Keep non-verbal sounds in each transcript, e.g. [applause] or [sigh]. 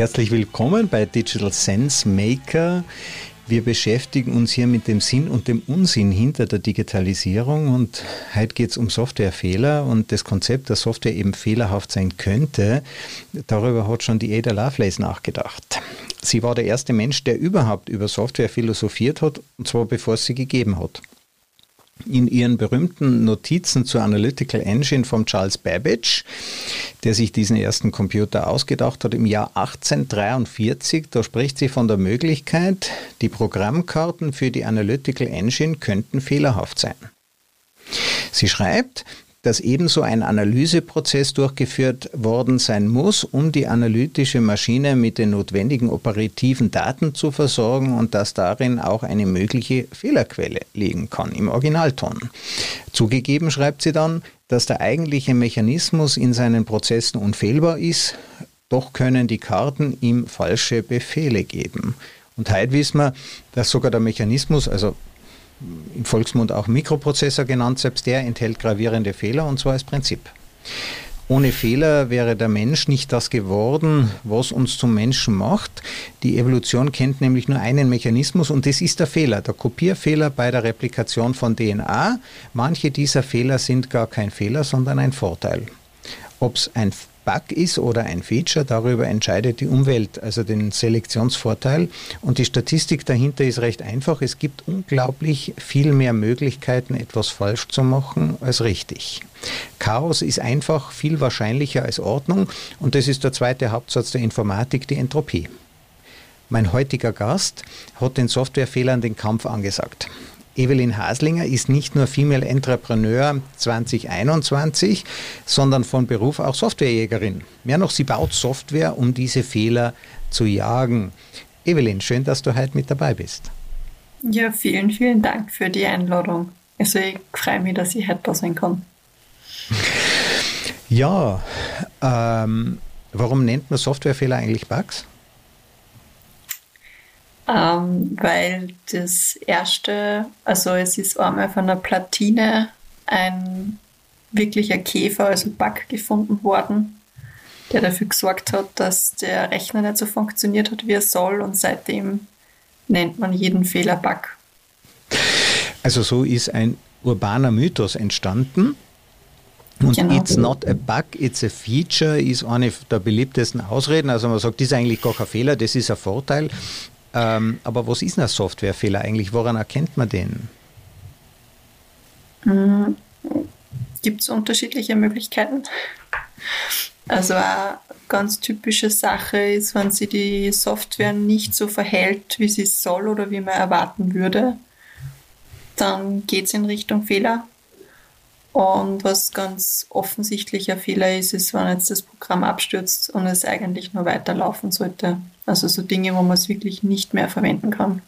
Herzlich willkommen bei Digital Sense Maker. Wir beschäftigen uns hier mit dem Sinn und dem Unsinn hinter der Digitalisierung und heute geht es um Softwarefehler und das Konzept, dass Software eben fehlerhaft sein könnte, darüber hat schon die Ada Lovelace nachgedacht. Sie war der erste Mensch, der überhaupt über Software philosophiert hat, und zwar bevor es sie gegeben hat in ihren berühmten Notizen zur Analytical Engine von Charles Babbage, der sich diesen ersten Computer ausgedacht hat im Jahr 1843. Da spricht sie von der Möglichkeit, die Programmkarten für die Analytical Engine könnten fehlerhaft sein. Sie schreibt, dass ebenso ein Analyseprozess durchgeführt worden sein muss, um die analytische Maschine mit den notwendigen operativen Daten zu versorgen und dass darin auch eine mögliche Fehlerquelle liegen kann im Originalton. Zugegeben schreibt sie dann, dass der eigentliche Mechanismus in seinen Prozessen unfehlbar ist, doch können die Karten ihm falsche Befehle geben. Und heute wissen wir, dass sogar der Mechanismus, also im Volksmund auch Mikroprozessor genannt, selbst der enthält gravierende Fehler und zwar als Prinzip. Ohne Fehler wäre der Mensch nicht das geworden, was uns zum Menschen macht. Die Evolution kennt nämlich nur einen Mechanismus und das ist der Fehler, der Kopierfehler bei der Replikation von DNA. Manche dieser Fehler sind gar kein Fehler, sondern ein Vorteil. Ob es ein Bug ist oder ein Feature, darüber entscheidet die Umwelt, also den Selektionsvorteil. Und die Statistik dahinter ist recht einfach. Es gibt unglaublich viel mehr Möglichkeiten, etwas falsch zu machen als richtig. Chaos ist einfach viel wahrscheinlicher als Ordnung und das ist der zweite Hauptsatz der Informatik, die Entropie. Mein heutiger Gast hat den Softwarefehlern den Kampf angesagt. Evelyn Haslinger ist nicht nur Female Entrepreneur 2021, sondern von Beruf auch Softwarejägerin. Mehr noch, sie baut Software, um diese Fehler zu jagen. Evelyn, schön, dass du heute mit dabei bist. Ja, vielen, vielen Dank für die Einladung. Also ich freue mich, dass ich heute da sein kann. Ja, ähm, warum nennt man Softwarefehler eigentlich Bugs? Ähm, weil das erste, also es ist einmal von einer Platine ein wirklicher Käfer, also Bug gefunden worden, der dafür gesorgt hat, dass der Rechner nicht so funktioniert hat, wie er soll und seitdem nennt man jeden Fehler Bug. Also so ist ein urbaner Mythos entstanden. Und genau. it's not a bug, it's a feature ist eine der beliebtesten Ausreden. Also man sagt, das ist eigentlich gar kein Fehler, das ist ein Vorteil. Ähm, aber was ist ein Softwarefehler eigentlich? Woran erkennt man den? Mhm. Gibt es unterschiedliche Möglichkeiten? Also eine ganz typische Sache ist, wenn sich die Software nicht so verhält, wie sie soll oder wie man erwarten würde, dann geht es in Richtung Fehler. Und was ganz offensichtlicher Fehler ist, ist, wenn jetzt das Programm abstürzt und es eigentlich nur weiterlaufen sollte. Also so Dinge, wo man es wirklich nicht mehr verwenden kann.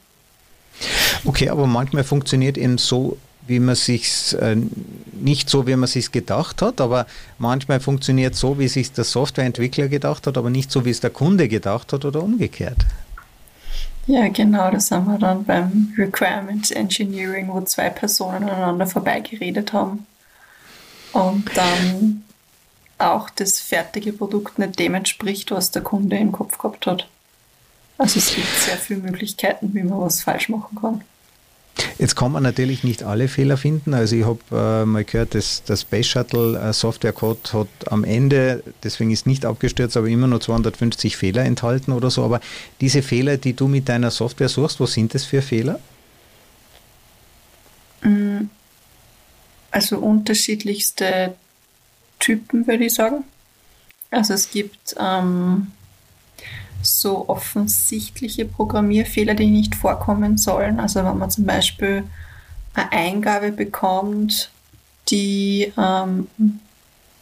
Okay, aber manchmal funktioniert eben so, wie man sich äh, nicht so, wie man sich gedacht hat, aber manchmal funktioniert so, wie sich der Softwareentwickler gedacht hat, aber nicht so, wie es der Kunde gedacht hat oder umgekehrt. Ja, genau, das haben wir dann beim Requirements Engineering, wo zwei Personen aneinander vorbeigeredet haben und dann auch das fertige Produkt nicht dem entspricht, was der Kunde im Kopf gehabt hat. Also es gibt sehr viele Möglichkeiten, wie man was falsch machen kann. Jetzt kann man natürlich nicht alle Fehler finden. Also ich habe äh, mal gehört, dass der Space Shuttle äh, Software Code hat am Ende, deswegen ist nicht abgestürzt, aber immer nur 250 Fehler enthalten oder so. Aber diese Fehler, die du mit deiner Software suchst, was sind das für Fehler? Mm, also unterschiedlichste Typen, würde ich sagen. Also es gibt ähm, so offensichtliche Programmierfehler, die nicht vorkommen sollen. Also wenn man zum Beispiel eine Eingabe bekommt, die ähm,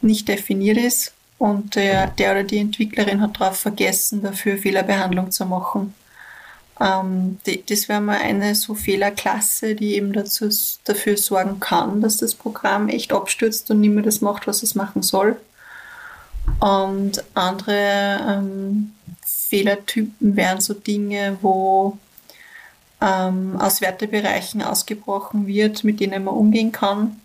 nicht definiert ist und der, der oder die Entwicklerin hat darauf vergessen, dafür Fehlerbehandlung zu machen. Ähm, die, das wäre mal eine so Fehlerklasse, die eben dazu, dafür sorgen kann, dass das Programm echt abstürzt und nicht mehr das macht, was es machen soll. Und andere ähm, Fehlertypen wären so Dinge, wo ähm, aus Wertebereichen ausgebrochen wird, mit denen man umgehen kann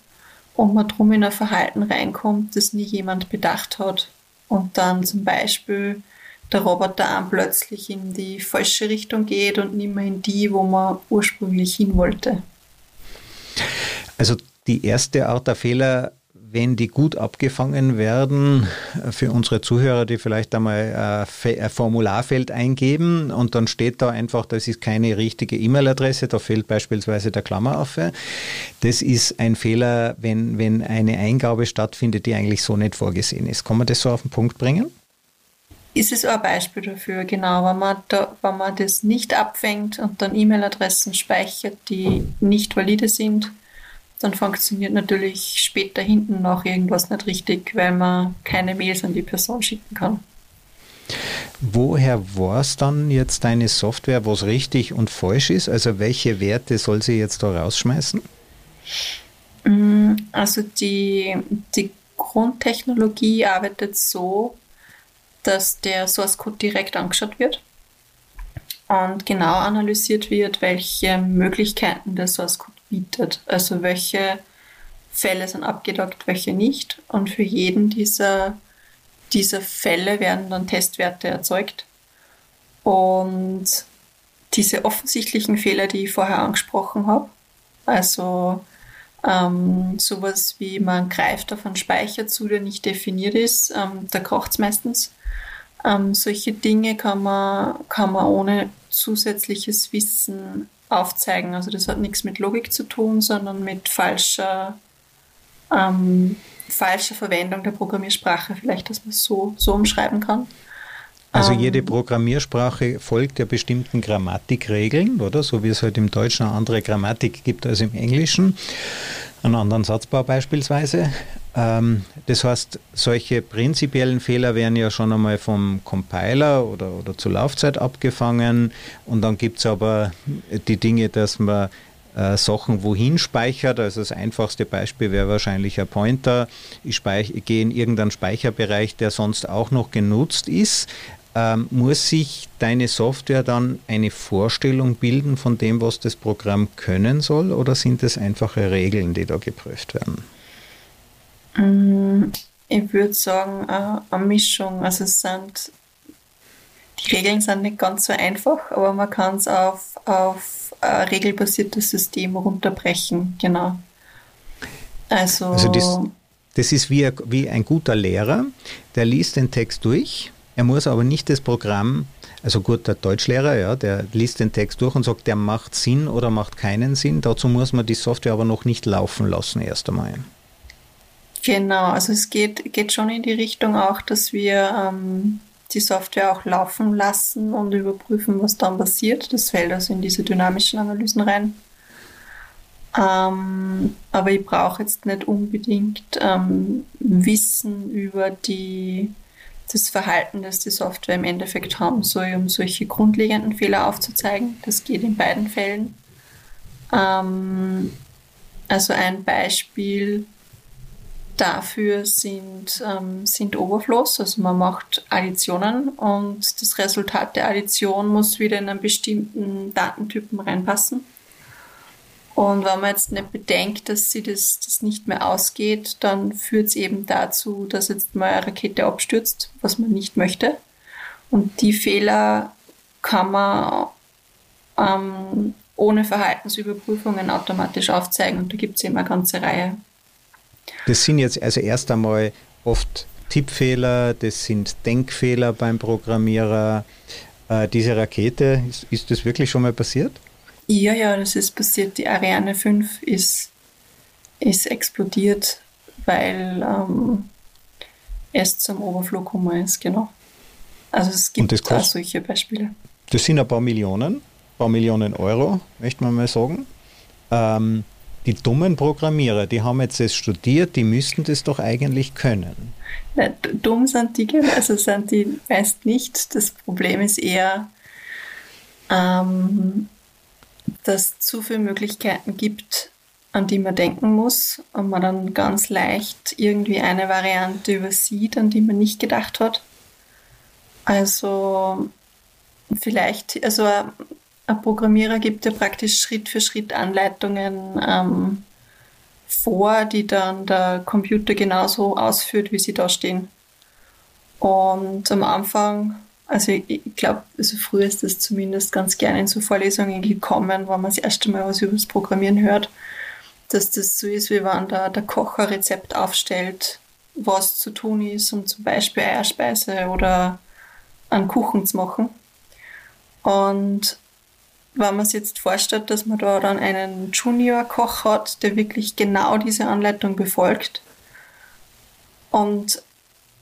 und man drum in ein Verhalten reinkommt, das nie jemand bedacht hat. Und dann zum Beispiel der Roboter an plötzlich in die falsche Richtung geht und nicht mehr in die, wo man ursprünglich hin wollte. Also die erste Art der Fehler wenn die gut abgefangen werden, für unsere Zuhörer, die vielleicht einmal ein Formularfeld eingeben und dann steht da einfach, das ist keine richtige E-Mail-Adresse, da fehlt beispielsweise der Klammeraffe. Das ist ein Fehler, wenn, wenn eine Eingabe stattfindet, die eigentlich so nicht vorgesehen ist. Kann man das so auf den Punkt bringen? Ist es auch ein Beispiel dafür, genau, wenn man, da, wenn man das nicht abfängt und dann E-Mail-Adressen speichert, die nicht valide sind, dann funktioniert natürlich später hinten noch irgendwas nicht richtig, weil man keine Mails an die Person schicken kann. Woher war es dann jetzt deine Software, was richtig und falsch ist? Also welche Werte soll sie jetzt da rausschmeißen? Mm, also die, die Grundtechnologie arbeitet so, dass der Source Code direkt angeschaut wird und genau analysiert wird, welche Möglichkeiten der Source Code bietet. Also welche Fälle sind abgedockt, welche nicht. Und für jeden dieser, dieser Fälle werden dann Testwerte erzeugt. Und diese offensichtlichen Fehler, die ich vorher angesprochen habe, also ähm, sowas wie man greift auf einen Speicher zu, der nicht definiert ist, ähm, da kocht es meistens. Ähm, solche Dinge kann man, kann man ohne zusätzliches Wissen aufzeigen. Also das hat nichts mit Logik zu tun, sondern mit falscher, ähm, falscher Verwendung der Programmiersprache, vielleicht, dass man es so, so umschreiben kann. Also ähm, jede Programmiersprache folgt ja bestimmten Grammatikregeln, oder? So wie es halt im Deutschen eine andere Grammatik gibt als im Englischen einen anderen Satzbau beispielsweise. Ähm, das heißt, solche prinzipiellen Fehler werden ja schon einmal vom Compiler oder, oder zur Laufzeit abgefangen. Und dann gibt es aber die Dinge, dass man äh, Sachen wohin speichert. Also das einfachste Beispiel wäre wahrscheinlich ein Pointer. Ich, ich gehe in irgendeinen Speicherbereich, der sonst auch noch genutzt ist. Ähm, muss sich deine Software dann eine Vorstellung bilden von dem, was das Programm können soll, oder sind es einfache Regeln, die da geprüft werden? Mm, ich würde sagen, äh, eine Mischung. Also es sind die Regeln sind nicht ganz so einfach, aber man kann es auf, auf ein regelbasiertes System runterbrechen, genau. Also, also das, das ist wie, wie ein guter Lehrer, der liest den Text durch er muss aber nicht das Programm, also gut, der Deutschlehrer, ja, der liest den Text durch und sagt, der macht Sinn oder macht keinen Sinn. Dazu muss man die Software aber noch nicht laufen lassen, erst einmal. Genau, also es geht, geht schon in die Richtung auch, dass wir ähm, die Software auch laufen lassen und überprüfen, was dann passiert. Das fällt also in diese dynamischen Analysen rein. Ähm, aber ich brauche jetzt nicht unbedingt ähm, Wissen über die das Verhalten, das die Software im Endeffekt haben soll, um solche grundlegenden Fehler aufzuzeigen. Das geht in beiden Fällen. Ähm, also ein Beispiel dafür sind, ähm, sind Overflows. Also man macht Additionen und das Resultat der Addition muss wieder in einen bestimmten Datentypen reinpassen. Und wenn man jetzt nicht bedenkt, dass sie das, das nicht mehr ausgeht, dann führt es eben dazu, dass jetzt mal eine Rakete abstürzt, was man nicht möchte. Und die Fehler kann man ähm, ohne Verhaltensüberprüfungen automatisch aufzeigen. Und da gibt es eben eine ganze Reihe. Das sind jetzt also erst einmal oft Tippfehler, das sind Denkfehler beim Programmierer. Äh, diese Rakete, ist, ist das wirklich schon mal passiert? Ja, ja, das ist passiert. Die Ariane 5 ist, ist explodiert, weil ähm, es zum Overflug gekommen ist, genau. Also es gibt auch solche Beispiele. Das sind ein paar Millionen, ein paar Millionen Euro, möchte man mal sagen. Ähm, die dummen Programmierer, die haben jetzt das studiert, die müssten das doch eigentlich können. Nein, dumm sind die, also sind die meist nicht. Das Problem ist eher, ähm, dass zu viele Möglichkeiten gibt, an die man denken muss und man dann ganz leicht irgendwie eine Variante übersieht, an die man nicht gedacht hat. Also vielleicht, also ein Programmierer gibt ja praktisch Schritt für Schritt Anleitungen ähm, vor, die dann der Computer genauso ausführt, wie sie da stehen. Und am Anfang Also ich, glaube, also früher ist das zumindest ganz gerne in so Vorlesungen gekommen, wo man das erste Mal was über das Programmieren hört, dass das so ist, wie wenn da der Kocher Rezept aufstellt, was zu tun ist, um zum Beispiel Eierspeise oder einen Kuchen zu machen. Und wenn man sich jetzt vorstellt, dass man da dann einen Junior-Koch hat, der wirklich genau diese Anleitung befolgt und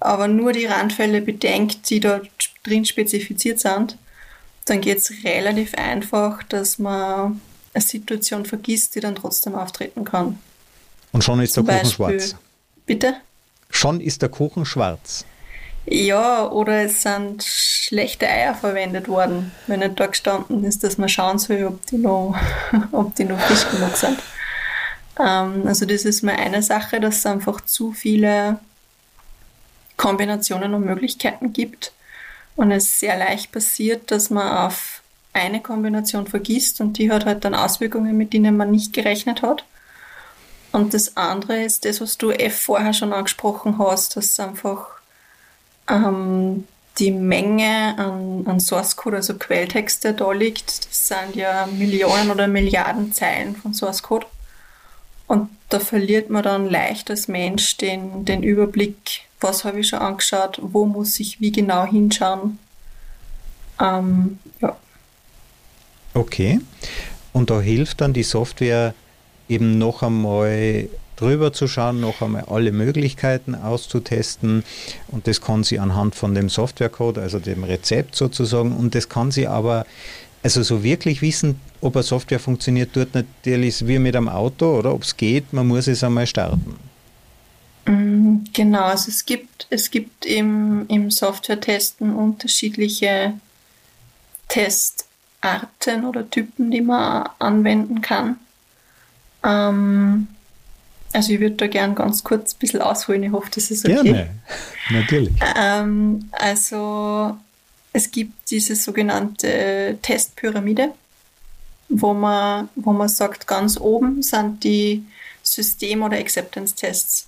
aber nur die Randfälle bedenkt, die da drin spezifiziert sind, dann geht es relativ einfach, dass man eine Situation vergisst, die dann trotzdem auftreten kann. Und schon ist Zum der Kuchen Beispiel, schwarz. Bitte? Schon ist der Kuchen schwarz. Ja, oder es sind schlechte Eier verwendet worden, wenn nicht da gestanden ist, dass man schauen soll, ob die noch, [laughs] ob die noch frisch genug sind. Ähm, also das ist mal eine Sache, dass es einfach zu viele Kombinationen und Möglichkeiten gibt und es sehr leicht passiert, dass man auf eine Kombination vergisst und die hat halt dann Auswirkungen, mit denen man nicht gerechnet hat. Und das andere ist das, was du eh vorher schon angesprochen hast, dass einfach ähm, die Menge an, an Source Code, also Quelltexte da liegt. Das sind ja Millionen oder Milliarden Zeilen von Source Code. Und da verliert man dann leicht als Mensch den, den Überblick, was habe ich schon angeschaut, wo muss ich wie genau hinschauen. Ähm, ja. Okay. Und da hilft dann die Software eben noch einmal drüber zu schauen, noch einmal alle Möglichkeiten auszutesten. Und das kann sie anhand von dem Softwarecode, also dem Rezept sozusagen. Und das kann sie aber, also so wirklich wissen, ob eine Software funktioniert, tut natürlich wie mit einem Auto oder ob es geht, man muss es einmal starten. Mm, genau, also es gibt, es gibt im, im Software-Testen unterschiedliche Testarten oder Typen, die man anwenden kann. Ähm, also ich würde da gern ganz kurz ein bisschen ausholen, ich hoffe, das ist okay. Gerne, natürlich. Ähm, also es gibt diese sogenannte Testpyramide, wo man, wo man sagt, ganz oben sind die System- oder Acceptance-Tests.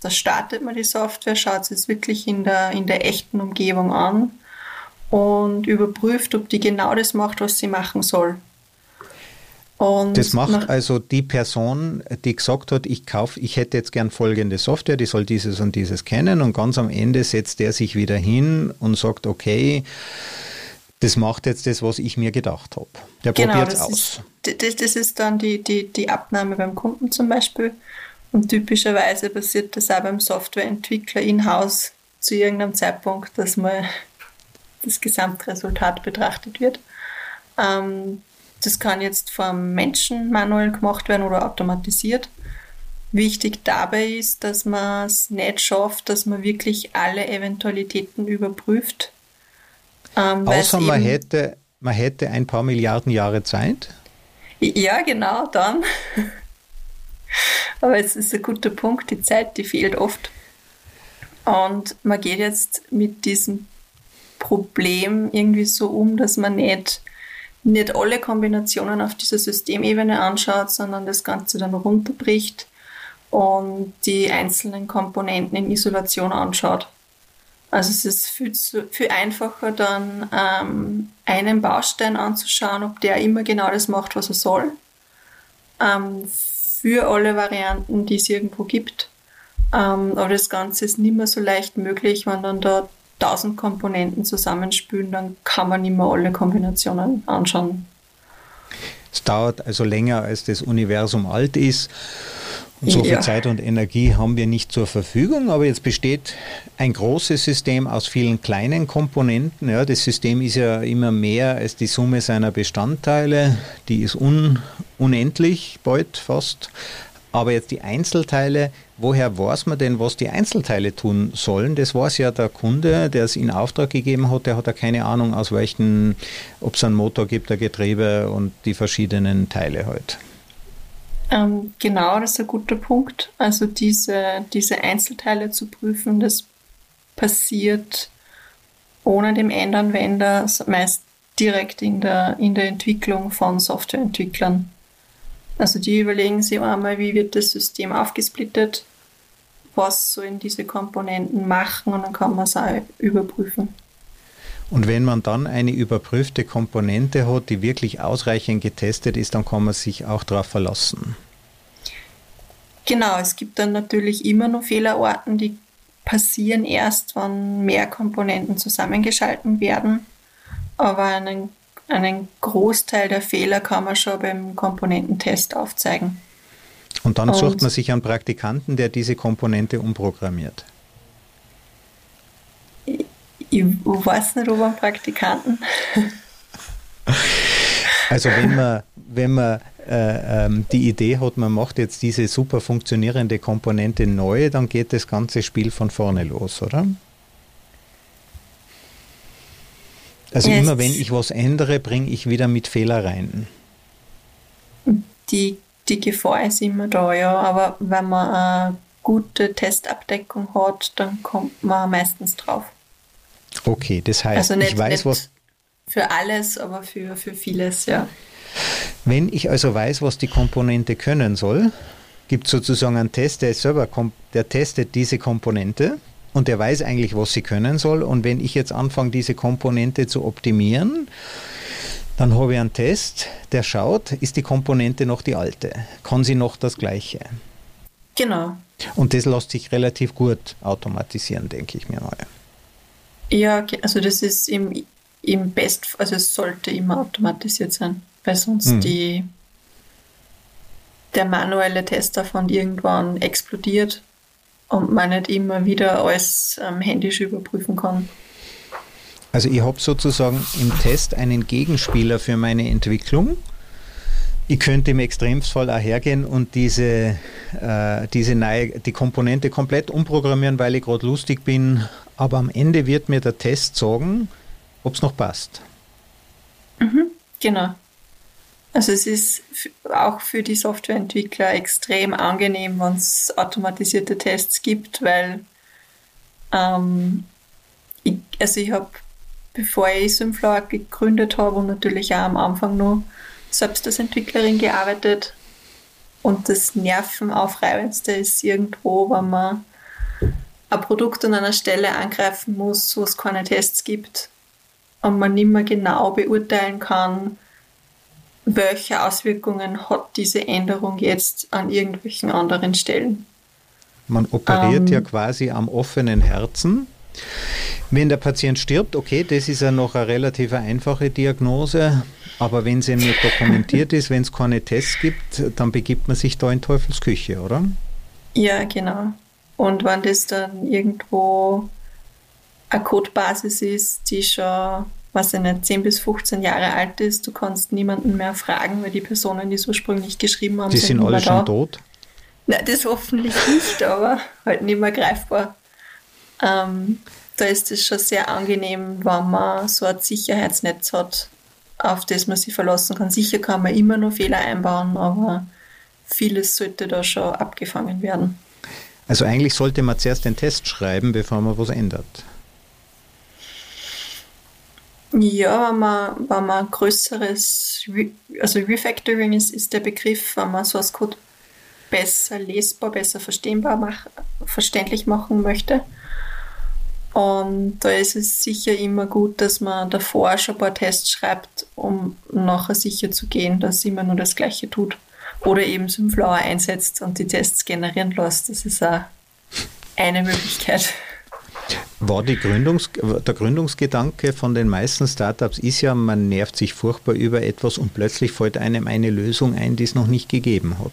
Da startet man die Software, schaut es wirklich in der, in der echten Umgebung an und überprüft, ob die genau das macht, was sie machen soll. Und das macht also die Person, die gesagt hat, ich kaufe, ich hätte jetzt gern folgende Software, die soll dieses und dieses kennen und ganz am Ende setzt der sich wieder hin und sagt, okay, das macht jetzt das, was ich mir gedacht habe. Der genau, probiert es aus. Ist, das, das, ist dann die, die, die Abnahme beim Kunden zum Beispiel. Und typischerweise passiert das auch beim Softwareentwickler in-house zu irgendeinem Zeitpunkt, dass mal das Gesamtresultat betrachtet wird. Ähm, das kann jetzt vom Menschen manuell gemacht werden oder automatisiert. Wichtig dabei ist, dass man es nicht schafft, dass man wirklich alle Eventualitäten überprüft. Ähm, Außer man hätte, man hätte ein paar Milliarden Jahre Zeit. Ja, genau, dann. Aber es ist ein guter Punkt, die Zeit, die fehlt oft. Und man geht jetzt mit diesem Problem irgendwie so um, dass man nicht nicht alle Kombinationen auf dieser Systemebene anschaut, sondern das Ganze dann runterbricht und die einzelnen Komponenten in Isolation anschaut. Also es ist viel, viel einfacher dann ähm, einen Baustein anzuschauen, ob der immer genau das macht, was er soll. Ähm, für alle Varianten, die es irgendwo gibt. Ähm, aber das Ganze ist nicht mehr so leicht möglich, wenn dann da 1000 Komponenten zusammenspülen, dann kann man nicht mehr alle Kombinationen anschauen. Es dauert also länger, als das Universum alt ist. Und so viel ja. Zeit und Energie haben wir nicht zur Verfügung, aber jetzt besteht ein großes System aus vielen kleinen Komponenten. Ja, das System ist ja immer mehr als die Summe seiner Bestandteile. Die ist un unendlich, bald fast. Aber jetzt die Einzelteile, woher weiß man denn, was die Einzelteile tun sollen? Das weiß ja der Kunde, der es in Auftrag gegeben hat, der hat ja keine Ahnung, aus welchen, ob es einen Motor gibt, ein Getriebe und die verschiedenen Teile halt. Ähm, genau, das ist ein guter Punkt. Also diese, diese Einzelteile zu prüfen, das passiert ohne dem Endanwender meist direkt in der, in der Entwicklung von Softwareentwicklern. Also die überlegen sich einmal, wie wird das System aufgesplittet, was sollen diese Komponenten machen und dann kann man es auch überprüfen. Und wenn man dann eine überprüfte Komponente hat, die wirklich ausreichend getestet ist, dann kann man sich auch darauf verlassen. Genau, es gibt dann natürlich immer noch Fehlerorten, die passieren erst, wenn mehr Komponenten zusammengeschalten werden. Aber einen, einen Großteil der Fehler kann man schon beim Komponententest aufzeigen. Und dann Und sucht man sich einen Praktikanten, der diese Komponente umprogrammiert. Ich, weiß nicht, ob einen Praktikanten. Also wenn man, wenn man äh, ähm, die Idee hat, man macht jetzt diese super funktionierende Komponente neu, dann geht das ganze Spiel von vorne los, oder? Also yes. immer wenn ich was ändere, bringe ich wieder mit Fehler rein. Die, die Gefahr ist immer da, ja, aber wenn man eine gute Testabdeckung hat, dann kommt man meistens drauf. Okay, das heißt, also nicht, ich weiß, was. Für alles, aber für, für vieles, ja. Wenn ich also weiß, was die Komponente können soll, gibt es sozusagen einen Test, der selber der testet diese Komponente und der weiß eigentlich, was sie können soll. Und wenn ich jetzt anfange, diese Komponente zu optimieren, dann habe ich einen Test, der schaut, ist die Komponente noch die alte? Kann sie noch das gleiche? Genau. Und das lässt sich relativ gut automatisieren, denke ich mir mal. Ja, also das ist im, im Best, also es sollte immer automatisiert sein, weil sonst hm. die der manuelle Tester von irgendwann explodiert und man nicht immer wieder alles ähm, händisch überprüfen kann. Also ich habe sozusagen im Test einen Gegenspieler für meine Entwicklung. Ich könnte im Extremfall auch hergehen und diese, äh, diese neue, die Komponente komplett umprogrammieren, weil ich gerade lustig bin. Aber am Ende wird mir der Test sagen, ob es noch passt. Mhm, genau. Also es ist auch für die Softwareentwickler extrem angenehm, wenn es automatisierte Tests gibt, weil ähm, ich, also ich habe, bevor ich Synflower gegründet habe und natürlich auch am Anfang noch selbst als Entwicklerin gearbeitet und das Nervenaufreibendste ist irgendwo, wenn man ein Produkt an einer Stelle angreifen muss, wo es keine Tests gibt und man nicht mehr genau beurteilen kann, welche Auswirkungen hat diese Änderung jetzt an irgendwelchen anderen Stellen. Man operiert ähm, ja quasi am offenen Herzen. Wenn der Patient stirbt, okay, das ist ja noch eine relativ einfache Diagnose, aber wenn sie nicht dokumentiert ist, wenn es keine Tests gibt, dann begibt man sich da in Teufelsküche, oder? Ja, genau. Und wenn das dann irgendwo eine Codebasis ist, die schon, was ich nicht, 10 bis 15 Jahre alt ist. Du kannst niemanden mehr fragen, weil die Personen, die es ursprünglich geschrieben haben, die sind, sind alle schon da. tot. Nein, das hoffentlich nicht, aber halt nicht mehr greifbar. Ähm, da ist es schon sehr angenehm, wenn man so ein Sicherheitsnetz hat, auf das man sich verlassen kann. Sicher kann man immer nur Fehler einbauen, aber vieles sollte da schon abgefangen werden. Also eigentlich sollte man zuerst den Test schreiben, bevor man was ändert. Ja, wenn man, wenn man größeres, also Refactoring ist, ist der Begriff, wenn man Source Code besser lesbar, besser verstehbar, mach, verständlich machen möchte. Und da ist es sicher immer gut, dass man davor schon ein paar Tests schreibt, um nachher sicher zu gehen, dass immer nur das Gleiche tut. Oder eben Synflower einsetzt und die Tests generieren lässt. Das ist auch eine Möglichkeit. War Gründungs der Gründungsgedanke von den meisten Startups ist ja, man nervt sich furchtbar über etwas und plötzlich fällt einem eine Lösung ein, die es noch nicht gegeben hat.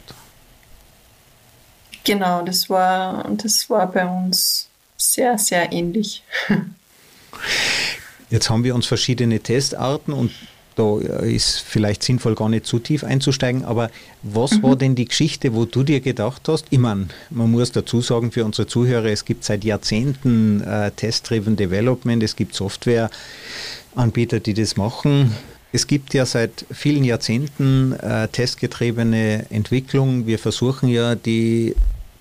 Genau, das war, das war bei uns sehr, sehr ähnlich. [laughs] Jetzt haben wir uns verschiedene Testarten und da ist vielleicht sinnvoll, gar nicht zu tief einzusteigen, aber was mhm. war denn die Geschichte, wo du dir gedacht hast? Ich meine, man muss dazu sagen für unsere Zuhörer, es gibt seit Jahrzehnten äh, Test-Driven Development, es gibt Softwareanbieter, die das machen. Es gibt ja seit vielen Jahrzehnten äh, testgetriebene Entwicklung. Wir versuchen ja die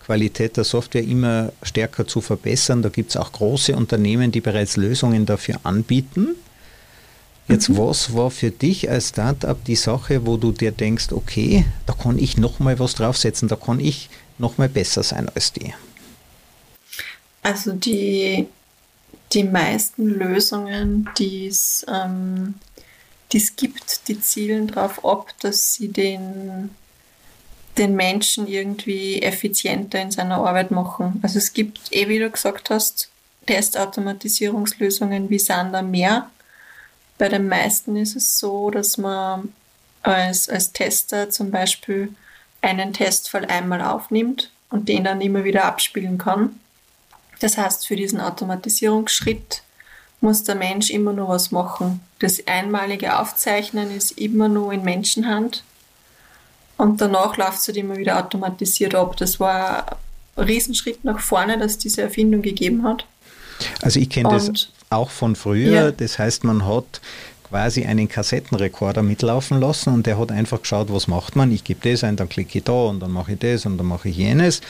Qualität der Software immer stärker zu verbessern. Da gibt es auch große Unternehmen, die bereits Lösungen dafür anbieten. Jetzt, mhm. was war für dich als Startup die Sache, wo du dir denkst, okay, da kann ich nochmal was draufsetzen, da kann ich nochmal besser sein als die? Also die, die meisten Lösungen, die es, ähm, die es gibt, die zielen darauf ab, dass sie den, den Menschen irgendwie effizienter in seiner Arbeit machen. Also es gibt, eh wie du gesagt hast, Testautomatisierungslösungen wie Sander mehr. Bei den meisten ist es so, dass man als, als Tester zum Beispiel einen Testfall einmal aufnimmt und den dann immer wieder abspielen kann. Das heißt, für diesen Automatisierungsschritt muss der Mensch immer nur was machen. Das einmalige Aufzeichnen ist immer nur in Menschenhand und danach läuft es halt immer wieder automatisiert ab. Das war ein Riesenschritt nach vorne, dass diese Erfindung gegeben hat. Also ich kenne das auch von früher. Ja. Das heißt, man hat quasi einen Kassettenrekorder mitlaufen lassen und der hat einfach geschaut, was macht man. Ich gebe das ein, dann klicke ich da und dann mache ich das und dann mache ich jenes.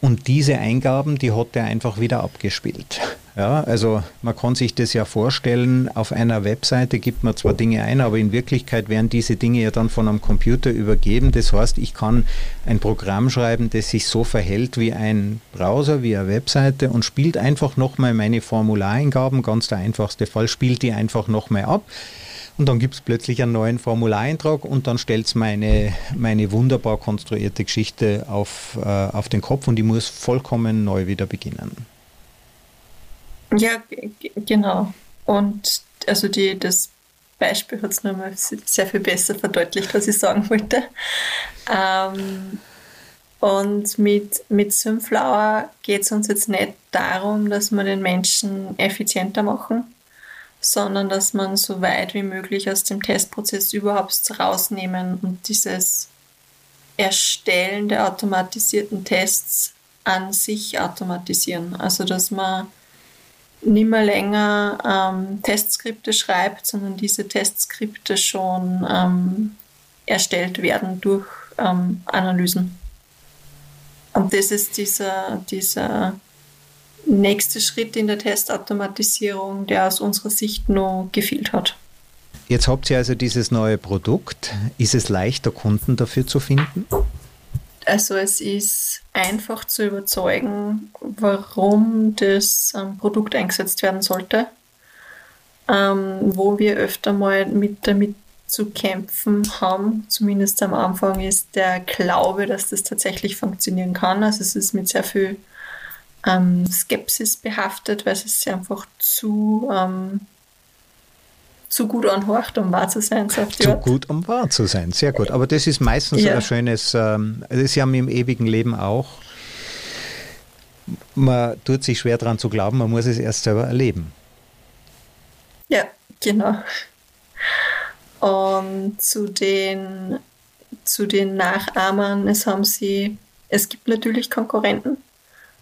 Und diese Eingaben, die hat er einfach wieder abgespielt. Ja, also man kann sich das ja vorstellen, auf einer Webseite gibt man zwar Dinge ein, aber in Wirklichkeit werden diese Dinge ja dann von einem Computer übergeben. Das heißt, ich kann ein Programm schreiben, das sich so verhält wie ein Browser, wie eine Webseite und spielt einfach nochmal meine Formulareingaben, ganz der einfachste Fall, spielt die einfach nochmal ab. Und dann gibt es plötzlich einen neuen Formulareintrag und dann stellt es meine, meine wunderbar konstruierte Geschichte auf, äh, auf den Kopf und die muss vollkommen neu wieder beginnen. Ja, genau. Und also die, das Beispiel hat es nochmal sehr viel besser verdeutlicht, was ich sagen wollte. Ähm, und mit, mit Sunflower geht es uns jetzt nicht darum, dass wir den Menschen effizienter machen, sondern dass man so weit wie möglich aus dem Testprozess überhaupt rausnehmen und dieses Erstellen der automatisierten Tests an sich automatisieren. Also dass man nicht mehr länger ähm, Testskripte schreibt, sondern diese Testskripte schon ähm, erstellt werden durch ähm, Analysen. Und das ist dieser, dieser nächste Schritt in der Testautomatisierung, der aus unserer Sicht noch gefehlt hat. Jetzt habt ihr also dieses neue Produkt. Ist es leichter, Kunden dafür zu finden? Also es ist einfach zu überzeugen, warum das ähm, Produkt eingesetzt werden sollte. Ähm, wo wir öfter mal mit damit zu kämpfen haben, zumindest am Anfang, ist der Glaube, dass das tatsächlich funktionieren kann. Also es ist mit sehr viel ähm, Skepsis behaftet, weil es einfach zu, ähm, zu gut anhorcht, um wahr zu sein. So zu gut, um wahr zu sein, sehr gut. Aber das ist meistens ja. ein schönes, ähm, das ist ja im ewigen Leben auch. Man tut sich schwer daran zu glauben, man muss es erst selber erleben. Ja, genau. Und zu den, zu den Nachahmern, es haben sie, es gibt natürlich Konkurrenten,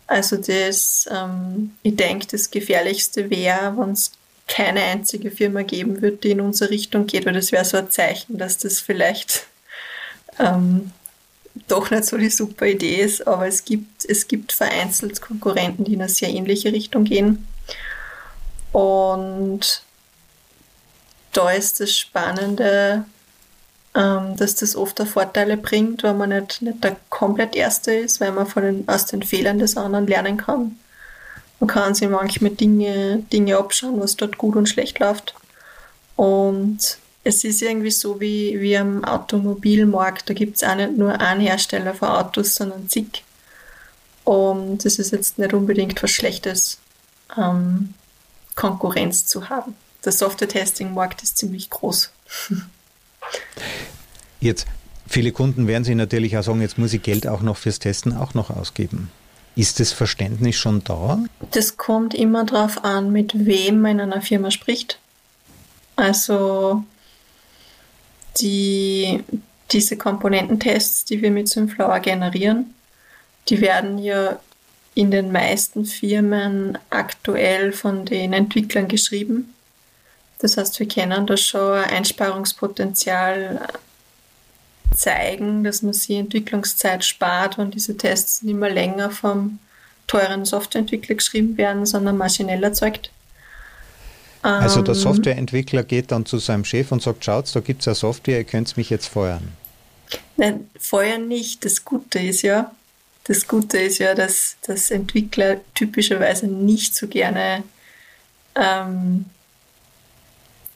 also das, ähm, ich denke, das Gefährlichste wäre, wenn es keine einzige Firma geben würde, die in unsere Richtung geht, weil das wäre so ein Zeichen, dass das vielleicht ähm, doch nicht so die super Idee ist, aber es gibt, es gibt vereinzelt Konkurrenten, die in eine sehr ähnliche Richtung gehen. Und da ist das Spannende, ähm, dass das oft auch Vorteile bringt, weil man nicht, nicht der komplett Erste ist, weil man von den, aus den Fehlern des anderen lernen kann. Man kann sich manchmal Dinge, Dinge abschauen, was dort gut und schlecht läuft. Und es ist irgendwie so wie, wie am Automobilmarkt. Da gibt es auch nicht nur einen Hersteller für Autos, sondern zig. Und es ist jetzt nicht unbedingt was Schlechtes, ähm, Konkurrenz zu haben. Der Software-Testing-Markt ist ziemlich groß. [laughs] Jetzt, viele Kunden werden sich natürlich auch sagen, jetzt muss ich Geld auch noch fürs Testen auch noch ausgeben. Ist das Verständnis schon da? Das kommt immer darauf an, mit wem man in einer Firma spricht. Also die, diese Komponententests, die wir mit Synflower generieren, die werden ja in den meisten Firmen aktuell von den Entwicklern geschrieben. Das heißt, wir können da schon ein Einsparungspotenzial zeigen, dass man sie Entwicklungszeit spart, wenn diese Tests nicht mehr länger vom teuren Softwareentwickler geschrieben werden, sondern maschinell erzeugt. Also der ähm, Softwareentwickler geht dann zu seinem Chef und sagt, schaut, da gibt es eine Software, ihr könnt mich jetzt feuern. Nein, feuern nicht. Das Gute ist ja, das Gute ist ja, dass, dass Entwickler typischerweise nicht so gerne ähm,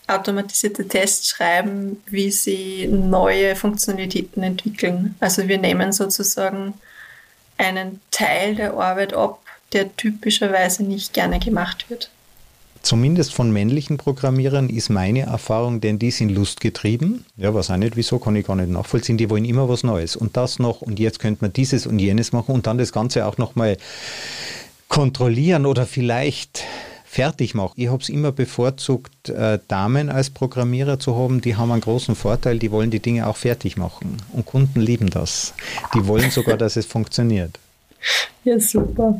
automatisierte Tests schreiben, wie sie neue Funktionalitäten entwickeln. Also wir nehmen sozusagen einen Teil der Arbeit ab, der typischerweise nicht gerne gemacht wird. Zumindest von männlichen Programmierern ist meine Erfahrung, denn die sind lustgetrieben. Ja, weiß auch nicht, wieso, kann ich gar nicht nachvollziehen. Die wollen immer was Neues. Und das noch, und jetzt könnte man dieses und jenes machen und dann das Ganze auch nochmal kontrollieren oder vielleicht fertig machen. Ich habe es immer bevorzugt, äh, Damen als Programmierer zu haben, die haben einen großen Vorteil, die wollen die Dinge auch fertig machen. Und Kunden lieben das. Die wollen sogar, dass es funktioniert. Ja, super.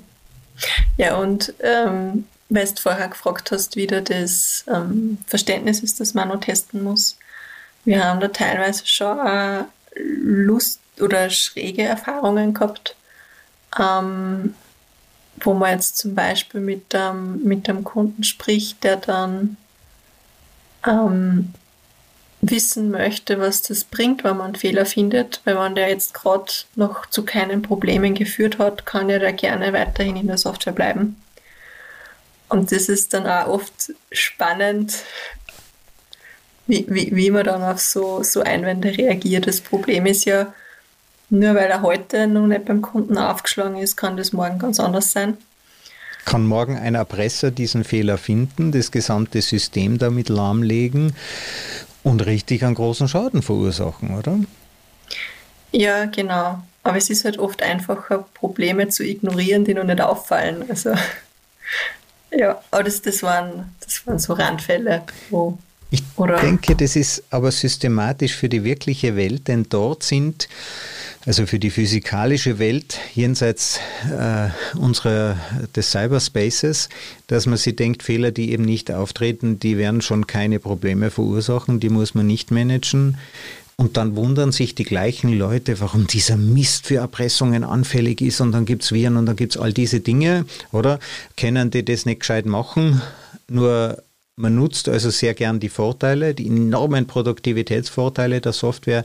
Ja, und ähm, weil du vorher gefragt hast, wie da das ähm, Verständnis ist, dass man noch testen muss. Wir haben da teilweise schon äh, Lust oder schräge Erfahrungen gehabt. Ähm, wo man jetzt zum Beispiel mit, ähm, mit dem Kunden spricht, der dann ähm, wissen möchte, was das bringt, wenn man einen Fehler findet. Weil wenn der jetzt gerade noch zu keinen Problemen geführt hat, kann er da gerne weiterhin in der Software bleiben. Und das ist dann auch oft spannend, wie, wie, wie man dann auf so, so Einwände reagiert. Das Problem ist ja, nur weil er heute noch nicht beim Kunden aufgeschlagen ist, kann das morgen ganz anders sein. Kann morgen ein Erpresser diesen Fehler finden, das gesamte System damit lahmlegen und richtig einen großen Schaden verursachen, oder? Ja, genau. Aber es ist halt oft einfacher, Probleme zu ignorieren, die noch nicht auffallen. Also, [laughs] ja, aber das, das, waren, das waren so Randfälle, wo ich denke, das ist aber systematisch für die wirkliche Welt, denn dort sind also für die physikalische Welt jenseits äh, unserer des Cyberspaces, dass man sich denkt, Fehler, die eben nicht auftreten, die werden schon keine Probleme verursachen, die muss man nicht managen. Und dann wundern sich die gleichen Leute, warum dieser Mist für Erpressungen anfällig ist und dann gibt es Viren und dann gibt es all diese Dinge, oder? Können die das nicht gescheit machen? Nur man nutzt also sehr gern die Vorteile, die enormen Produktivitätsvorteile der Software,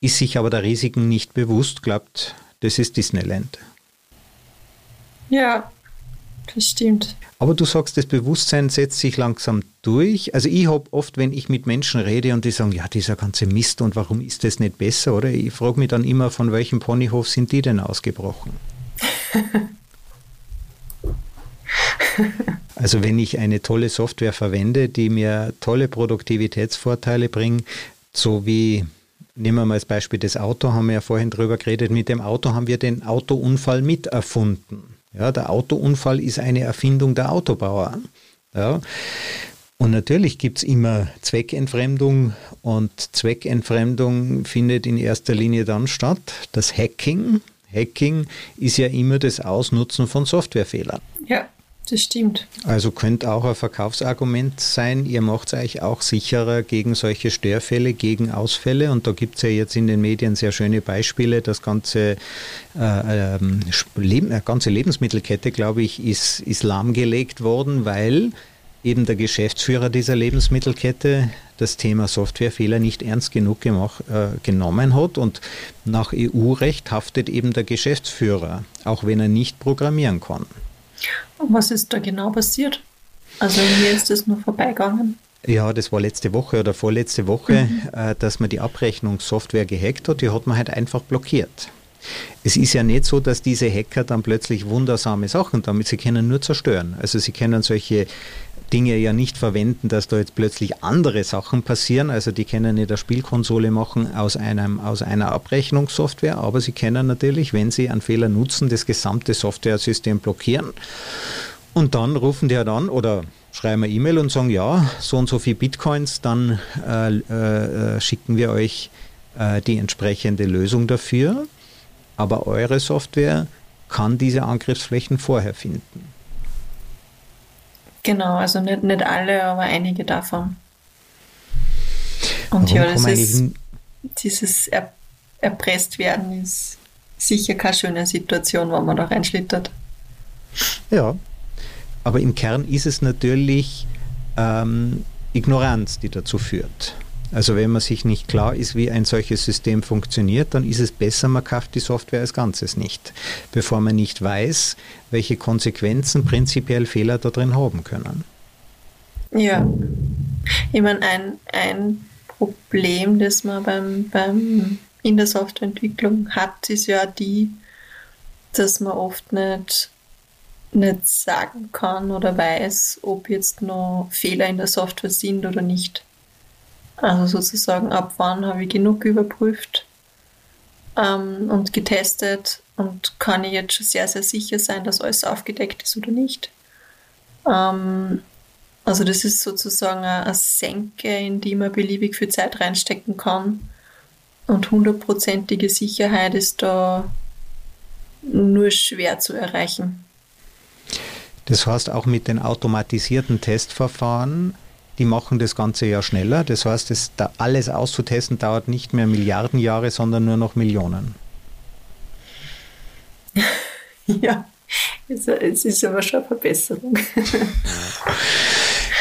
ist sich aber der Risiken nicht bewusst, glaubt, das ist Disneyland. Ja, das stimmt. Aber du sagst, das Bewusstsein setzt sich langsam durch. Also ich habe oft, wenn ich mit Menschen rede und die sagen, ja, dieser ganze Mist und warum ist das nicht besser, oder? Ich frage mich dann immer, von welchem Ponyhof sind die denn ausgebrochen? [laughs] also wenn ich eine tolle Software verwende, die mir tolle Produktivitätsvorteile bringt, so wie Nehmen wir mal als Beispiel das Auto, haben wir ja vorhin drüber geredet. Mit dem Auto haben wir den Autounfall miterfunden. Ja, der Autounfall ist eine Erfindung der Autobauer. Ja. Und natürlich gibt es immer Zweckentfremdung und Zweckentfremdung findet in erster Linie dann statt. Das Hacking. Hacking ist ja immer das Ausnutzen von Softwarefehlern. Ja. Das stimmt. Also könnte auch ein Verkaufsargument sein, ihr macht es euch auch sicherer gegen solche Störfälle, gegen Ausfälle. Und da gibt es ja jetzt in den Medien sehr schöne Beispiele. Das ganze, äh, ähm, Leben, äh, ganze Lebensmittelkette, glaube ich, ist, ist lahmgelegt worden, weil eben der Geschäftsführer dieser Lebensmittelkette das Thema Softwarefehler nicht ernst genug gemacht, äh, genommen hat. Und nach EU-Recht haftet eben der Geschäftsführer, auch wenn er nicht programmieren kann. Was ist da genau passiert? Also mir ist das nur vorbeigegangen. Ja, das war letzte Woche oder vorletzte Woche, mhm. äh, dass man die Abrechnungssoftware gehackt hat. Die hat man halt einfach blockiert. Es ist ja nicht so, dass diese Hacker dann plötzlich wundersame Sachen damit, sie können nur zerstören. Also sie können solche Dinge ja nicht verwenden, dass da jetzt plötzlich andere Sachen passieren. Also die können nicht eine Spielkonsole machen aus, einem, aus einer Abrechnungssoftware, aber sie können natürlich, wenn sie einen Fehler nutzen, das gesamte Software-System blockieren. Und dann rufen die halt an oder schreiben eine E-Mail und sagen, ja, so und so viel Bitcoins, dann äh, äh, schicken wir euch äh, die entsprechende Lösung dafür. Aber eure Software kann diese Angriffsflächen vorher finden. Genau, also nicht, nicht alle, aber einige davon. Und Warum ja, das ist, dieses er, erpresst werden ist sicher keine schöne Situation, wenn man da reinschlittert. Ja, aber im Kern ist es natürlich ähm, Ignoranz, die dazu führt. Also wenn man sich nicht klar ist, wie ein solches System funktioniert, dann ist es besser, man kauft die Software als Ganzes nicht, bevor man nicht weiß, welche Konsequenzen prinzipiell Fehler da drin haben können. Ja. Ich meine, ein, ein Problem, das man beim, beim, in der Softwareentwicklung hat, ist ja die, dass man oft nicht, nicht sagen kann oder weiß, ob jetzt noch Fehler in der Software sind oder nicht. Also sozusagen, ab wann habe ich genug überprüft ähm, und getestet und kann ich jetzt schon sehr, sehr sicher sein, dass alles aufgedeckt ist oder nicht. Ähm, also das ist sozusagen eine Senke, in die man beliebig viel Zeit reinstecken kann. Und hundertprozentige Sicherheit ist da nur schwer zu erreichen. Das heißt, auch mit den automatisierten Testverfahren, die machen das Ganze ja schneller. Das heißt, das da alles auszutesten dauert nicht mehr Milliarden Jahre, sondern nur noch Millionen. [laughs] ja, es ist aber schon eine Verbesserung.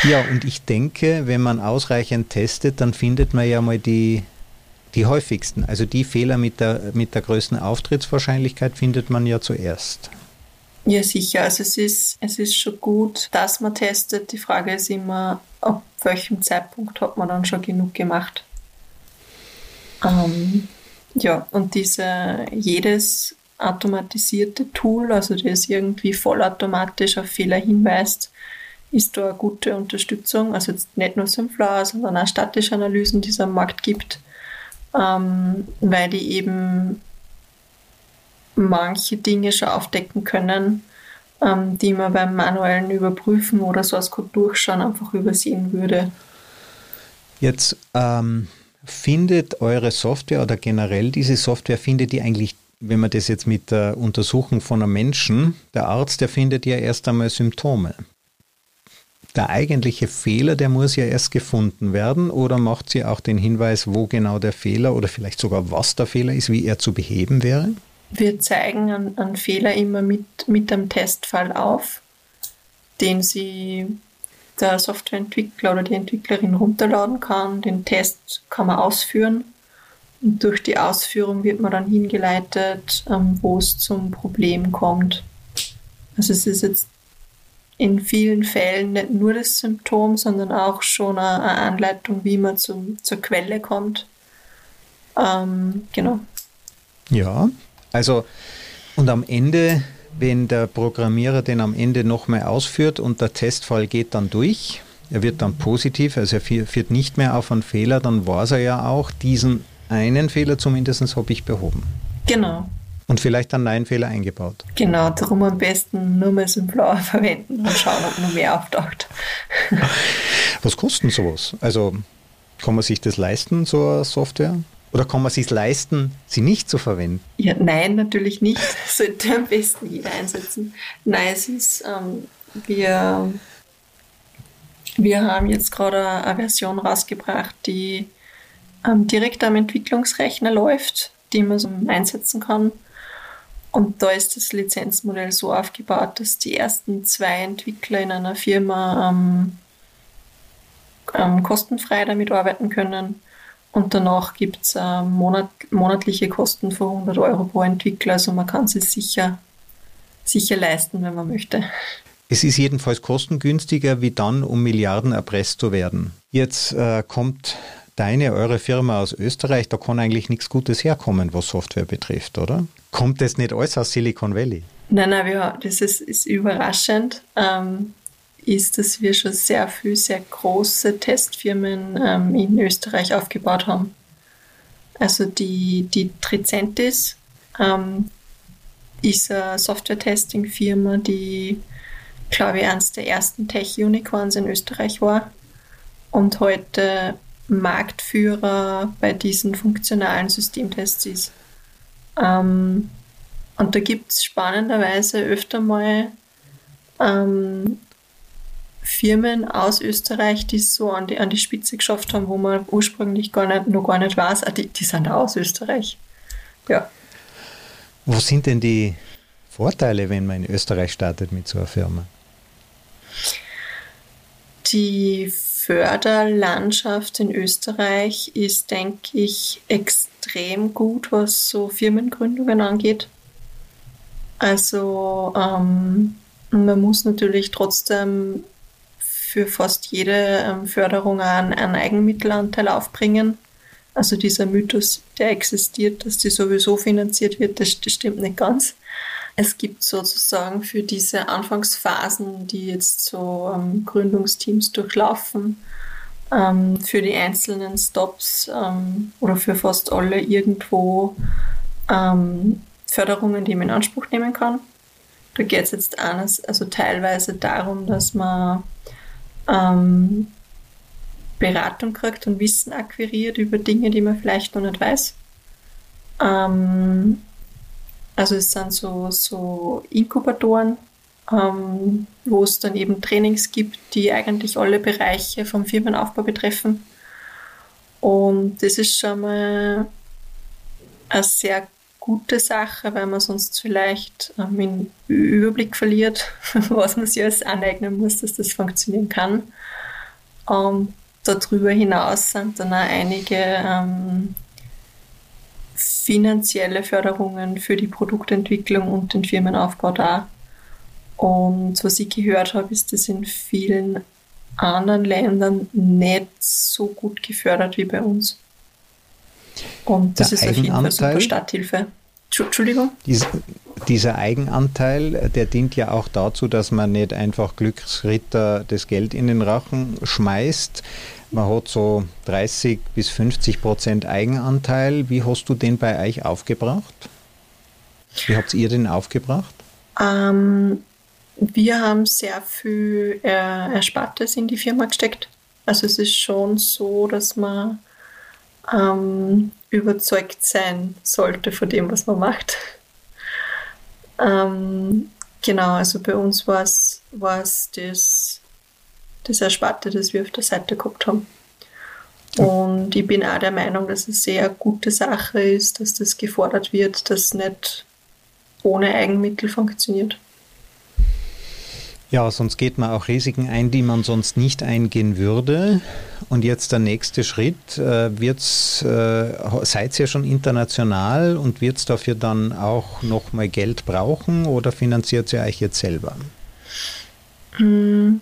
ja, und ich denke, wenn man ausreichend testet, dann findet man ja mal die, die häufigsten. Also die Fehler mit der, mit der größten Auftrittswahrscheinlichkeit findet man ja zuerst. Ja, sicher. Also es ist, es ist schon gut, dass man testet. Die Frage ist immer, ab welchem Zeitpunkt hat man dann schon genug gemacht. Ähm, ja, und diese, jedes automatisierte Tool, also das irgendwie vollautomatisch auf Fehler hinweist, ist da eine gute Unterstützung. Also jetzt nicht nur Simflower, sondern auch statische Analysen, die es am Markt gibt, ähm, weil die eben manche Dinge schon aufdecken können, ähm, die man beim manuellen Überprüfen oder Source Code durchschauen einfach übersehen würde. Jetzt ähm, findet eure Software oder generell diese Software, findet die eigentlich, wenn man das jetzt mit der Untersuchung von einem Menschen, der Arzt, der findet ja erst einmal Symptome. Der eigentliche Fehler, der muss ja erst gefunden werden oder macht sie auch den Hinweis, wo genau der Fehler oder vielleicht sogar was der Fehler ist, wie er zu beheben wäre? Wir zeigen einen, einen Fehler immer mit, mit einem Testfall auf, den sie der Softwareentwickler oder die Entwicklerin runterladen kann. Den Test kann man ausführen und durch die Ausführung wird man dann hingeleitet, ähm, wo es zum Problem kommt. Also es ist jetzt in vielen Fällen nicht nur das Symptom, sondern auch schon eine, Anleitung, wie man zum, zur Quelle kommt. Ähm, genau. Ja, also, und am Ende, wenn der Programmierer den am Ende nochmal ausführt und der Testfall geht dann durch, er wird dann positiv, also er führt nicht mehr auf einen Fehler, dann weiß er ja auch, diesen einen Fehler zumindest habe ich behoben. Genau. Und vielleicht einen neuen Fehler eingebaut. Genau, darum am besten nur mal Simpler [laughs] verwenden und schauen, ob noch mehr auftaucht. Was kostet sowas? Also kann man sich das leisten, so eine Software? Oder kann man es sich leisten, sie nicht zu verwenden? Ja, nein, natürlich nicht. [laughs] Sollte am besten jeder einsetzen. Nein, es ist, ähm, wir, wir haben jetzt gerade eine Version rausgebracht, die ähm, direkt am Entwicklungsrechner läuft, die man so einsetzen kann. Und da ist das Lizenzmodell so aufgebaut, dass die ersten zwei Entwickler in einer Firma ähm, ähm, kostenfrei damit arbeiten können und danach gibt es äh, monat, monatliche Kosten von 100 Euro pro Entwickler. Also man kann es sicher, sicher leisten, wenn man möchte. Es ist jedenfalls kostengünstiger, wie dann, um Milliarden erpresst zu werden. Jetzt äh, kommt deine, eure Firma aus Österreich, da kann eigentlich nichts Gutes herkommen, was Software betrifft, oder? Kommt das nicht alles aus Silicon Valley? Nein, nein, wir, das ist, ist überraschend. Ähm, ist, dass wir schon sehr viele, sehr große Testfirmen ähm, in Österreich aufgebaut haben. Also die, die Tricentis ähm, ist eine Software-Testing-Firma, die, glaube ich, eines der ersten Tech-Unicorns in Österreich war und heute Marktführer bei diesen funktionalen Systemtests ist. Ähm, und da gibt es spannenderweise öfter mal ähm, Firmen aus Österreich, die es so an die, an die Spitze geschafft haben, wo man ursprünglich gar nicht, noch gar nicht weiß, ah, die, die sind aus Österreich. Ja. Was sind denn die Vorteile, wenn man in Österreich startet mit so einer Firma? Die Förderlandschaft in Österreich ist, denke ich, extrem gut, was so Firmengründungen angeht. Also ähm, man muss natürlich trotzdem für fast jede ähm, Förderung einen, einen Eigenmittelanteil aufbringen. Also dieser Mythos, der existiert, dass die sowieso finanziert wird, das, das stimmt nicht ganz. Es gibt sozusagen für diese Anfangsphasen, die jetzt so ähm, Gründungsteams durchlaufen, ähm, für die einzelnen Stops ähm, oder für fast alle irgendwo ähm, Förderungen, die man in Anspruch nehmen kann. Da geht es jetzt eines, also teilweise darum, dass man ähm, Beratung kriegt und Wissen akquiriert über Dinge, die man vielleicht noch nicht weiß. Ähm, also es sind so, so Inkubatoren, ähm, wo es dann eben Trainings gibt, die eigentlich alle Bereiche vom Firmenaufbau betreffen. Und das ist schon mal eine sehr gute Sache, weil man sonst vielleicht ähm, den Überblick verliert, [laughs] was man sich alles aneignen muss, dass das funktionieren kann. Und darüber hinaus sind dann auch einige ähm, finanzielle Förderungen für die Produktentwicklung und den Firmenaufbau da. Und was ich gehört habe, ist das in vielen anderen Ländern nicht so gut gefördert wie bei uns. Und das Der ist auf jeden Fall super Starthilfe. Entschuldigung? Dieser, dieser Eigenanteil, der dient ja auch dazu, dass man nicht einfach Glücksritter das Geld in den Rachen schmeißt. Man hat so 30 bis 50 Prozent Eigenanteil. Wie hast du den bei euch aufgebracht? Wie habt ihr den aufgebracht? Ähm, wir haben sehr viel äh, Erspartes in die Firma gesteckt. Also es ist schon so, dass man ähm, überzeugt sein sollte von dem, was man macht. Ähm, genau, also bei uns war es das, das Ersparte, das wir auf der Seite gehabt haben. Und ich bin auch der Meinung, dass es sehr gute Sache ist, dass das gefordert wird, dass nicht ohne Eigenmittel funktioniert. Ja, sonst geht man auch Risiken ein, die man sonst nicht eingehen würde. Und jetzt der nächste Schritt. Äh, wird's, äh, seid ihr schon international und wird es dafür dann auch nochmal Geld brauchen oder finanziert ihr euch jetzt selber? Hm.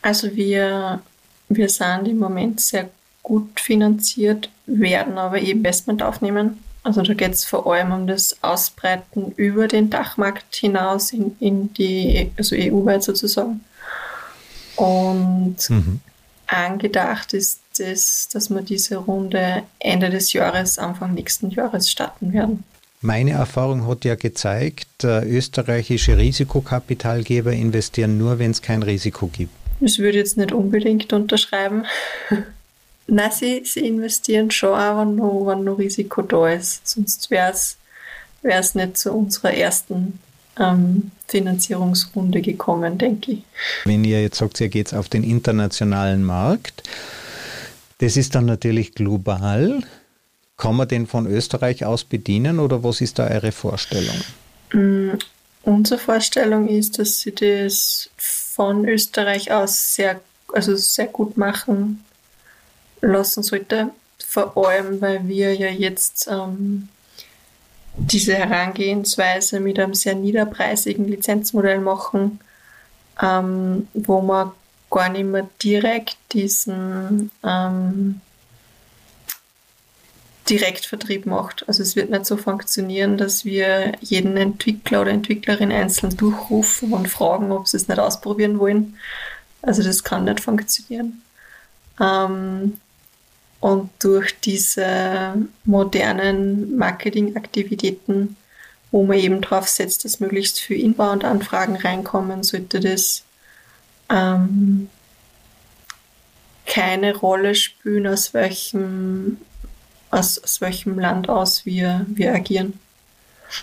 Also wir, wir sind im Moment sehr gut finanziert, werden aber Investment aufnehmen also da geht es vor allem um das Ausbreiten über den Dachmarkt hinaus in, in die, also EU-weit sozusagen. Und mhm. angedacht ist es, dass wir diese Runde Ende des Jahres, Anfang nächsten Jahres starten werden. Meine Erfahrung hat ja gezeigt, österreichische Risikokapitalgeber investieren nur, wenn es kein Risiko gibt. Das würde ich jetzt nicht unbedingt unterschreiben. [laughs] Nein, sie, sie investieren schon auch, wenn noch, wenn noch Risiko da ist. Sonst wäre es nicht zu unserer ersten ähm, Finanzierungsrunde gekommen, denke ich. Wenn ihr jetzt sagt, ihr geht auf den internationalen Markt, das ist dann natürlich global. Kann man den von Österreich aus bedienen oder was ist da eure Vorstellung? Mm, unsere Vorstellung ist, dass sie das von Österreich aus sehr, also sehr gut machen lassen sollte. Vor allem, weil wir ja jetzt ähm, diese Herangehensweise mit einem sehr niederpreisigen Lizenzmodell machen, ähm, wo man gar nicht mehr direkt diesen ähm, Direktvertrieb macht. Also es wird nicht so funktionieren, dass wir jeden Entwickler oder Entwicklerin einzeln durchrufen und fragen, ob sie es nicht ausprobieren wollen. Also das kann nicht funktionieren. Ähm, und durch diese modernen Marketingaktivitäten, wo man eben drauf setzt, dass möglichst viel Inbound-Anfragen reinkommen, sollte das ähm, keine Rolle spielen, aus welchem, aus, aus welchem Land aus wir, wir agieren.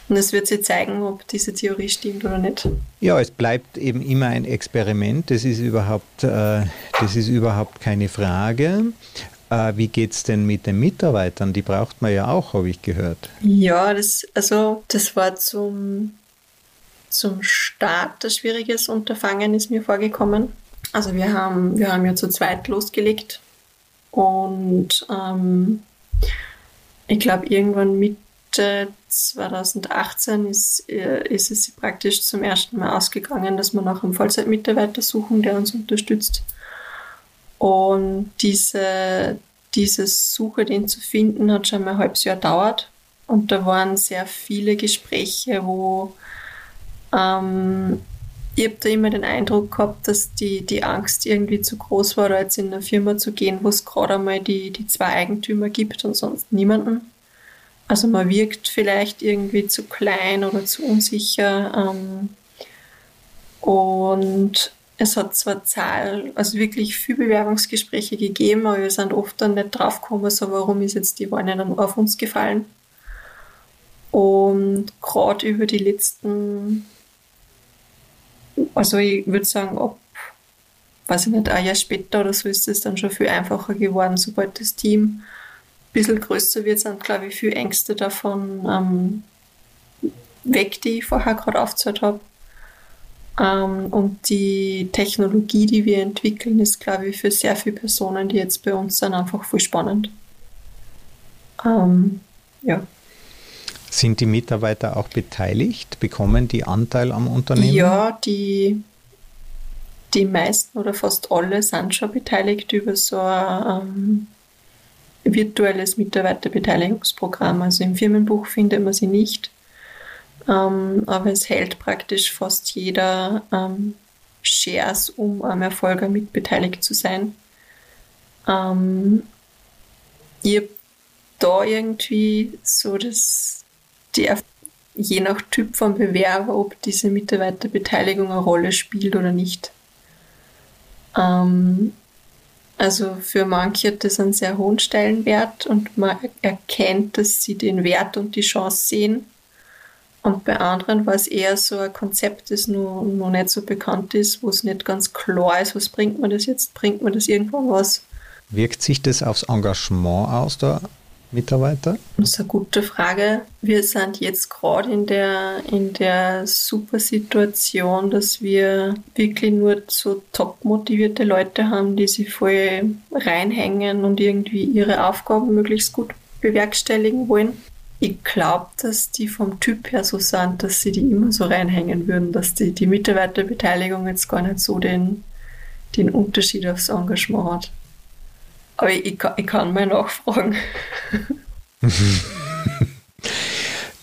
Und es wird sich zeigen, ob diese Theorie stimmt oder nicht. Ja, es bleibt eben immer ein Experiment. Das ist überhaupt, äh, das ist überhaupt keine Frage. Äh, wie geht es denn mit den Mitarbeitern? Die braucht man ja auch, habe ich gehört. Ja, das, also, das war zum, zum Start ein schwieriges Unterfangen, ist mir vorgekommen. Also wir haben, wir haben ja zu zweit losgelegt und ähm, ich glaube irgendwann mit Mitte 2018 ist, äh, ist es praktisch zum ersten Mal ausgegangen, dass wir nach einem Vollzeitmitarbeiter suchen, der uns unterstützt. Und diese, diese Suche, den zu finden, hat schon mal ein halbes Jahr gedauert. Und da waren sehr viele Gespräche, wo ähm, ich habe da immer den Eindruck gehabt, dass die, die Angst irgendwie zu groß war, da jetzt in eine Firma zu gehen, wo es gerade einmal die, die zwei Eigentümer gibt und sonst niemanden. Also man wirkt vielleicht irgendwie zu klein oder zu unsicher. Ähm, und es hat zwar Zahl, also wirklich viele Bewerbungsgespräche gegeben, aber wir sind oft dann nicht draufgekommen, so warum ist jetzt die Wahl nicht auf uns gefallen. Und gerade über die letzten, also ich würde sagen, ab, weiß ich nicht, ein Jahr später oder so ist es dann schon viel einfacher geworden, sobald das Team ein bisschen größer wird, sind, glaube ich, viel Ängste davon ähm, weg, die ich vorher gerade aufgezählt habe. Ähm, und die Technologie, die wir entwickeln, ist, glaube ich, für sehr viele Personen, die jetzt bei uns sind, einfach voll spannend. Ähm, ja. Sind die Mitarbeiter auch beteiligt? Bekommen die Anteil am Unternehmen? Ja, die, die meisten oder fast alle sind schon beteiligt über so ein ähm, virtuelles Mitarbeiterbeteiligungsprogramm. Also im Firmenbuch findet man sie nicht. Ähm, aber es hält praktisch fast jeder ähm, Shares, um am Erfolg mit beteiligt zu sein. Ähm, ich da irgendwie so das, die, je nach Typ von Bewerber, ob diese Mitarbeiterbeteiligung eine Rolle spielt oder nicht. Ähm, also für manche hat das einen sehr hohen Stellenwert und man erkennt, dass sie den Wert und die Chance sehen. Und bei anderen war es eher so ein Konzept, das noch, noch nicht so bekannt ist, wo es nicht ganz klar ist, was bringt man das jetzt, bringt man das irgendwann was. Wirkt sich das aufs Engagement aus der Mitarbeiter? Das ist eine gute Frage. Wir sind jetzt gerade in der, in der super Situation, dass wir wirklich nur so top motivierte Leute haben, die sich voll reinhängen und irgendwie ihre Aufgaben möglichst gut bewerkstelligen wollen ich glaube, dass die vom Typ her so sind, dass sie die immer so reinhängen würden, dass die, die Mitarbeiterbeteiligung jetzt gar nicht so den, den Unterschied aufs Engagement hat. Aber ich, ich, ich kann mal nachfragen. [laughs]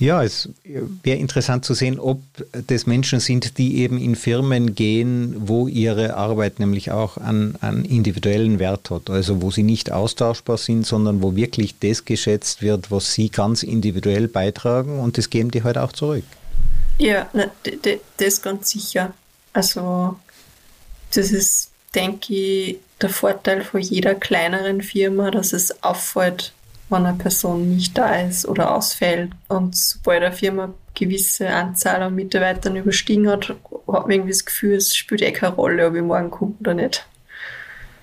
Ja, es wäre interessant zu sehen, ob das Menschen sind, die eben in Firmen gehen, wo ihre Arbeit nämlich auch einen, einen individuellen Wert hat. Also wo sie nicht austauschbar sind, sondern wo wirklich das geschätzt wird, was sie ganz individuell beitragen und das geben die halt auch zurück. Ja, das ganz sicher. Also das ist, denke ich, der Vorteil von jeder kleineren Firma, dass es auffällt, wenn eine Person nicht da ist oder ausfällt. Und sobald eine Firma eine gewisse Anzahl an Mitarbeitern überstiegen hat, hat man irgendwie das Gefühl, es spielt eh keine Rolle, ob ich morgen komme oder nicht.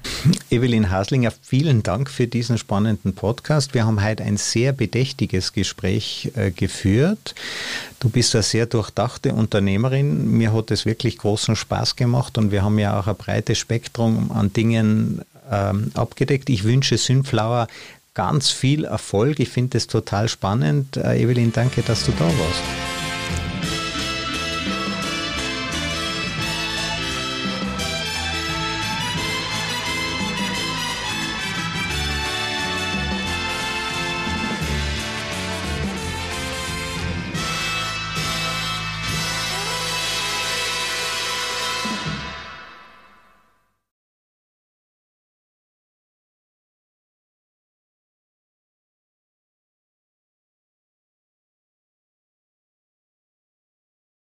[laughs] Evelyn Haslinger, vielen Dank für diesen spannenden Podcast. Wir haben heute ein sehr bedächtiges Gespräch äh, geführt. Du bist eine sehr durchdachte Unternehmerin. Mir hat es wirklich großen Spaß gemacht und wir haben ja auch ein breites Spektrum an Dingen ähm, abgedeckt. Ich wünsche Synflower ganz viel Erfolg. Ich finde es total spannend. Äh, Evelyn, danke, dass du da warst.